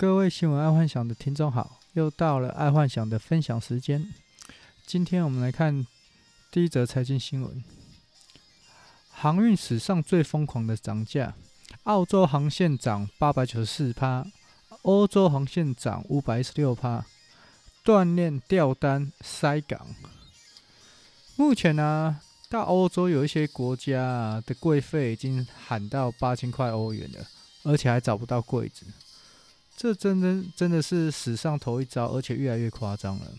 各位新闻爱幻想的听众好，又到了爱幻想的分享时间。今天我们来看第一则财经新闻：航运史上最疯狂的涨价，澳洲航线涨八百九十四趴，欧洲航线涨五百一十六趴，断链掉单塞港。目前呢、啊，到欧洲有一些国家的柜费已经喊到八千块欧元了，而且还找不到柜子。这真真真的是史上头一遭，而且越来越夸张了。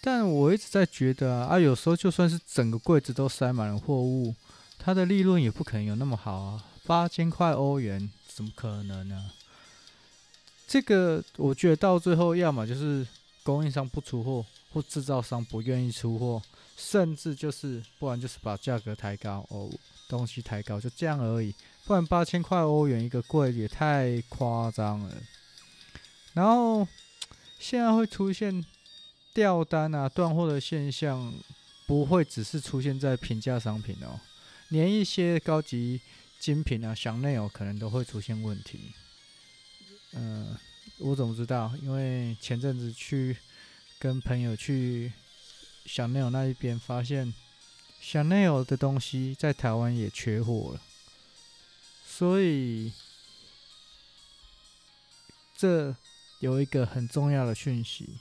但我一直在觉得啊，有时候就算是整个柜子都塞满了货物，它的利润也不可能有那么好啊。八千块欧元怎么可能呢、这个我觉得到最后，要么就是供应商不出货，或制造商不愿意出货，甚至就是不然就是把价格抬高哦，东西抬高，就这样而已。不然八千块欧元一个柜也太夸张了。然后现在会出现掉单啊、断货的现象，不会只是出现在平价商品哦，连一些高级精品啊、香奈儿可能都会出现问题。嗯、我怎么知道？因为前阵子去跟朋友去香奈儿那一边，发现香奈儿的东西在台湾也缺货了。所以，这有一个很重要的讯息：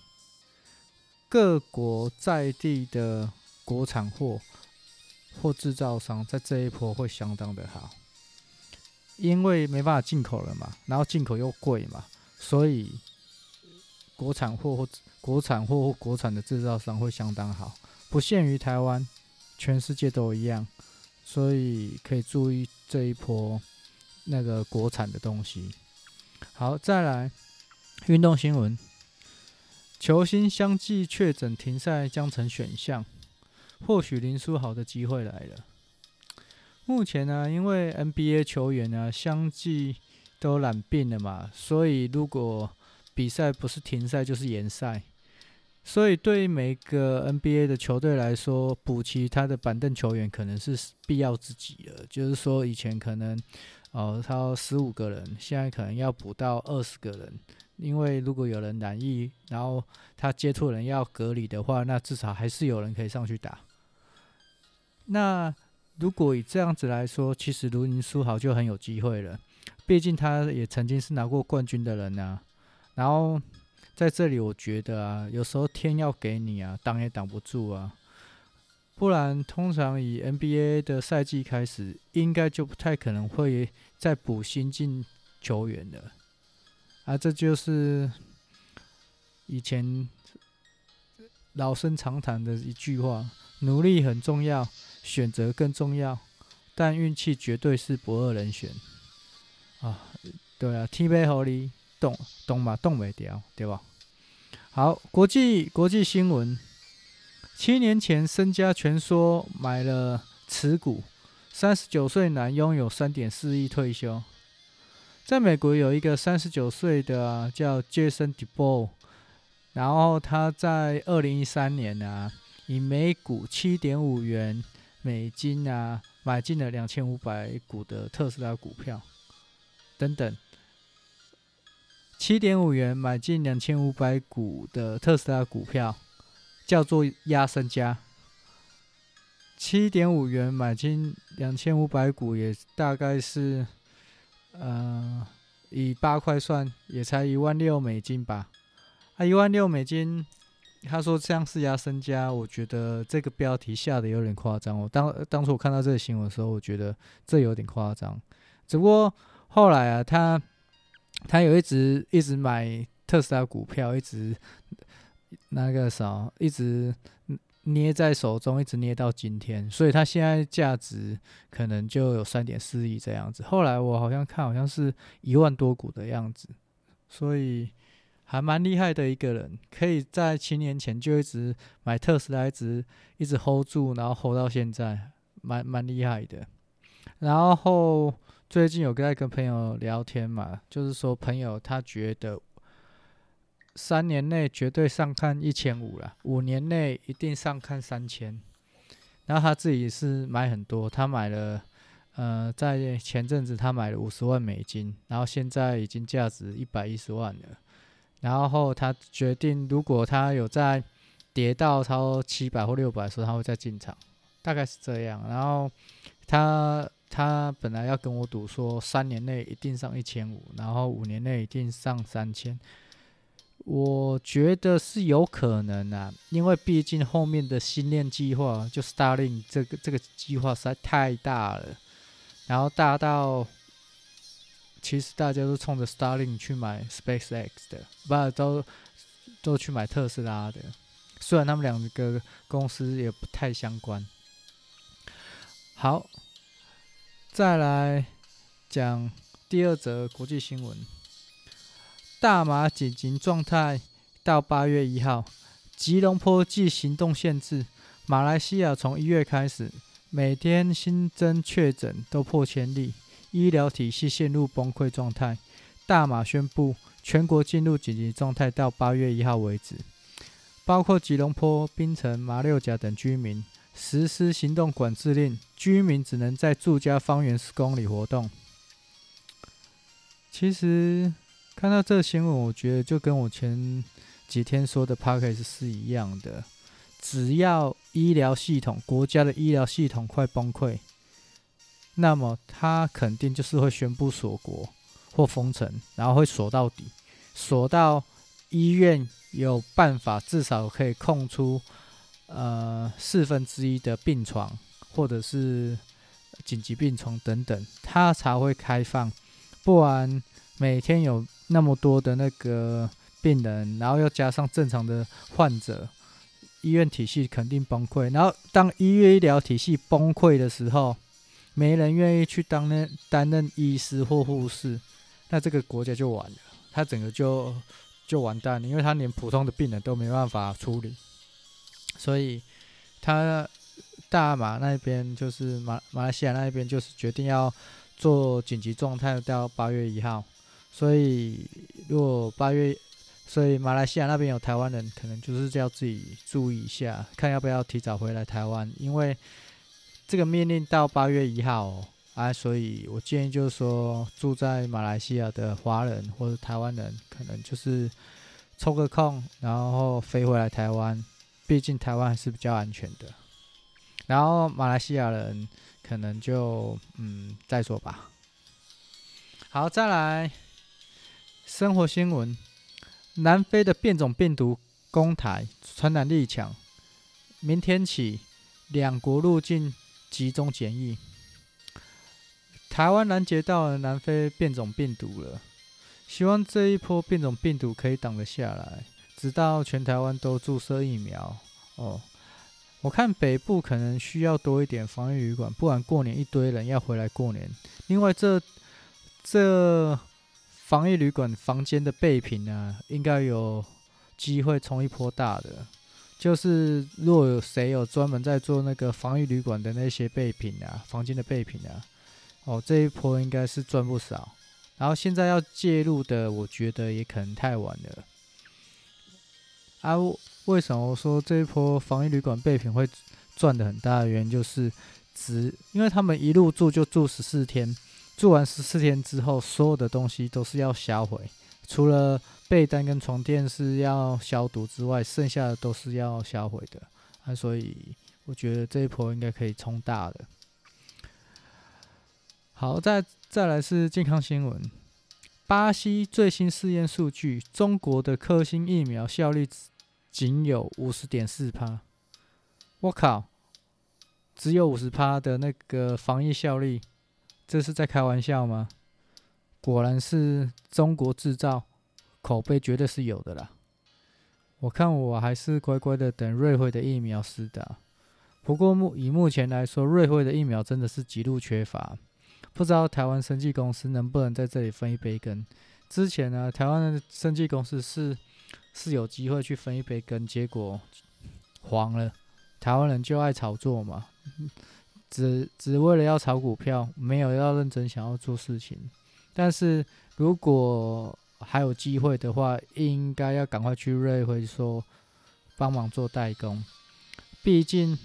各国在地的国产货或制造商在这一波会相当的好，因为没办法进口了嘛，然后进口又贵嘛，所以国产货或国产货或国产的制造商会相当好，不限于台湾，全世界都一样，所以可以注意这一波。那个国产的东西，好，再来运动新闻，球星相继确诊停赛将成选项，或许林书豪的机会来了。目前呢、因为 NBA 球员呢、相继都染病了嘛，所以如果比赛不是停赛就是延赛，所以对于每个 NBA 的球队来说，补齐他的板凳球员可能是必要之极了。就是说，以前可能。哦，他十五个人，现在可能要补到二十个人，因为如果有人染疫，然后他接触人要隔离的话，那至少还是有人可以上去打。那如果以这样子来说，其实卢林书豪就很有机会了，毕竟他也曾经是拿过冠军的人呢、然后在这里，我觉得啊，有时候天要给你啊，挡也挡不住啊。不然，通常以 NBA 的赛季开始，应该就不太可能会再补新进球员了。啊，这就是以前老生常谈的一句话：努力很重要，选择更重要，但运气绝对是不二人选。啊，对啊，天杯好哩，动动嘛动没掉，对吧？好，国际国际新闻。七年前身家全缩买了持股，三十九岁男拥有三点四亿退休。在美国有一个三十九岁的、啊、叫 Jason d e b o 然后他在二零一三年啊，以每股七点五元美金啊，买进了两千五百股的特斯拉股票，等等，七点五元买进两千五百股的特斯拉股票。叫做压身家，七点五元买进两千五百股，也大概是，呃，以八块算，也才一万六美金吧。啊，一万六美金，他说这样是压身家，我觉得这个标题下的有点夸张。我当当初我看到这个新闻的时候，我觉得这有点夸张。只不过后来啊，他他有一直一直买特斯拉股票，一直。那个啥，一直捏在手中，一直捏到今天，所以他现在价值可能就有三点四亿这样子。后来我好像看，好像是一万多股的样子，所以还蛮厉害的一个人，可以在七年前就一直买特斯拉，一直一直 hold 住，然后 hold 到现在，蛮蛮厉害的。然后最近有在跟朋友聊天嘛，就是说朋友他觉得。三年内绝对上看一千五了，五年内一定上看三千。然后他自己是买很多，他买了呃，在前阵子他买了五十万美金，然后现在已经价值一百一十万了。然后他决定，如果他有在跌到超七百或六百的时候，他会再进场，大概是这样。然后他他本来要跟我赌说，三年内一定上一千五，然后五年内一定上三千。我觉得是有可能啊，因为毕竟后面的新链计划，就 Starling 这个这个计划实在太大了，然后大到其实大家都冲着 Starling 去买 SpaceX 的，不都都去买特斯拉的。虽然他们两个公司也不太相关。好，再来讲第二则国际新闻：大麻紧急状态到八月一号，吉隆坡继行动限制。马来西亚从一月开始，每天新增确诊都破千例，医疗体系陷入崩溃状态。大马宣布全国进入紧急状态到八月一号为止。包括吉隆坡、槟城、马六甲等居民实施行动管制令，居民只能在住家方圆十公里活动。其实看到这个新闻，我觉得就跟我前几天说的 Podcast 是一样的。只要医疗系统、国家的医疗系统快崩溃，那么他肯定就是会宣布锁国或封城，然后会锁到底，锁到医院。有办法，至少可以空出呃四分之一的病床，或者是紧急病床等等，它才会开放。不然每天有那么多的那个病人，然后又加上正常的患者，医院体系肯定崩溃。然后当医院医疗体系崩溃的时候，没人愿意去当那担任医师或护士，那这个国家就完了，它整个就。就完蛋了，因为他连普通的病人都没办法处理，所以他大马那边就是马马来西亚那边就是决定要做紧急状态到八月一号，所以如果八月，所以马来西亚那边有台湾人，可能就是要自己注意一下，看要不要提早回来台湾，因为这个命令到八月一号哦。啊，所以我建议就是说，住在马来西亚的华人或者台湾人，可能就是抽个空，然后飞回来台湾，毕竟台湾还是比较安全的。然后马来西亚人可能就嗯再说吧。好，再来生活新闻：南非的变种病毒攻台，传染力强，明天起两国入境集中检疫。台湾拦截到了南非变种病毒了，希望这一波变种病毒可以挡得下来，直到全台湾都注射疫苗。哦，我看北部可能需要多一点防疫旅馆，不然过年一堆人要回来过年。另外这，这防疫旅馆房间的备品啊，应该有机会冲一波大的。就是若有谁有专门在做那个防疫旅馆的那些备品啊，房间的备品啊。哦，这一波应该是赚不少，然后现在要介入的，我觉得也可能太晚了。啊，为什么我说这一波防疫旅馆备品会赚的很大的原因，就是只因为他们一入住就住十四天，住完十四天之后，所有的东西都是要销毁，除了被单跟床垫是要消毒之外，剩下的都是要销毁的。啊，所以我觉得这一波应该可以冲大的。好，再再来是健康新闻。巴西最新试验数据，中国的科兴疫苗效率仅有五十点四趴。我靠，只有五十趴的那个防疫效率，这是在开玩笑吗？果然是中国制造，口碑绝对是有的啦。我看我还是乖乖的等瑞辉的疫苗施打。不过目以目前来说，瑞辉的疫苗真的是极度缺乏。不知道台湾生技公司能不能在这里分一杯羹？之前呢，台湾的生技公司是是有机会去分一杯羹，结果黄了。台湾人就爱炒作嘛，只只为了要炒股票，没有要认真想要做事情。但是如果还有机会的话，应该要赶快去瑞辉说帮忙做代工，毕竟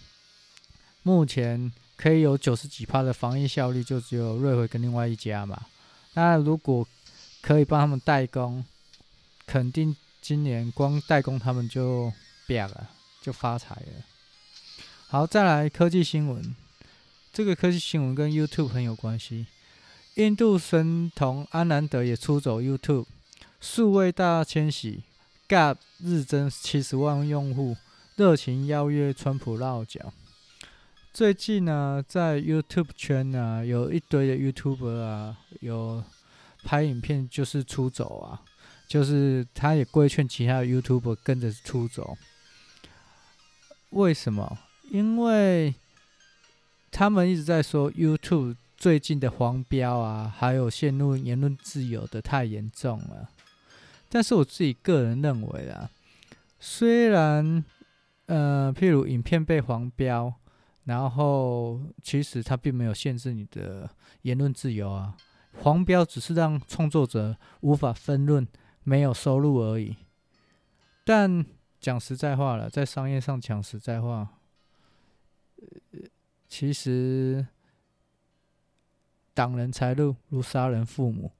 目前。可以有九十几趴的防疫效率，就只有瑞辉跟另外一家嘛。那如果可以帮他们代工，肯定今年光代工他们就变了，就发财了。好，再来科技新闻，这个科技新闻跟 YouTube 很有关系。印度神童安南德也出走 YouTube，数位大迁徙，Gap 日增七十万用户，热情邀约川普落脚。最近呢，在 YouTube 圈呢，有一堆的 YouTuber 啊，有拍影片就是出走啊，就是他也规劝其他的 YouTuber 跟着出走。为什么？因为他们一直在说 YouTube。最近的黄标啊，还有陷入言论自由的太严重了。但是我自己个人认为啊，虽然呃，譬如影片被黄标，然后其实它并没有限制你的言论自由啊。黄标只是让创作者无法分润，没有收入而已。但讲实在话了，在商业上讲实在话，呃，其实。挡人财路如杀人父母。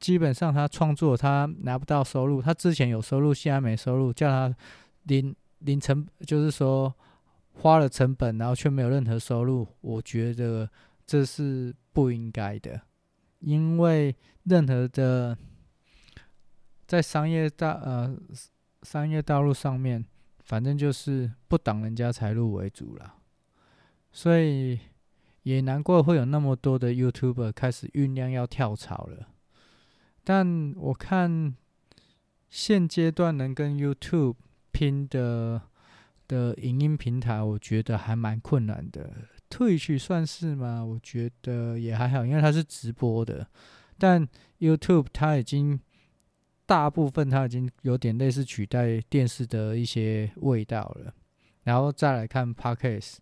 基本上，他创作他拿不到收入，他之前有收入，现在没收入，叫他零零成，就是说花了成本，然后却没有任何收入。我觉得这是不应该的，因为任何的在商业大呃商业道路上面，反正就是不挡人家财路为主了，所以。也难怪会有那么多的 YouTuber 开始酝酿要跳槽了，但我看现阶段能跟 YouTube 拼的的影音平台，我觉得还蛮困难的。Twitch 算是吗？我觉得也还好，因为它是直播的。但 YouTube 它已经大部分它已经有点类似取代电视的一些味道了。然后再来看 Podcast。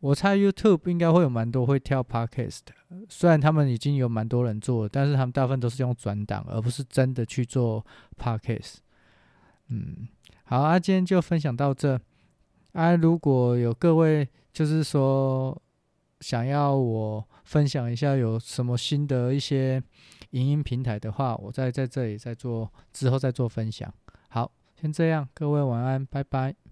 我猜 YouTube 应该会有蛮多会跳 Podcast 的，虽然他们已经有蛮多人做了，但是他们大部分都是用转档，而不是真的去做 Podcast。嗯，好啊，今天就分享到这。啊，如果有各位就是说想要我分享一下有什么新的一些影音平台的话，我再在这里再做之后再做分享。好，先这样，各位晚安，拜拜。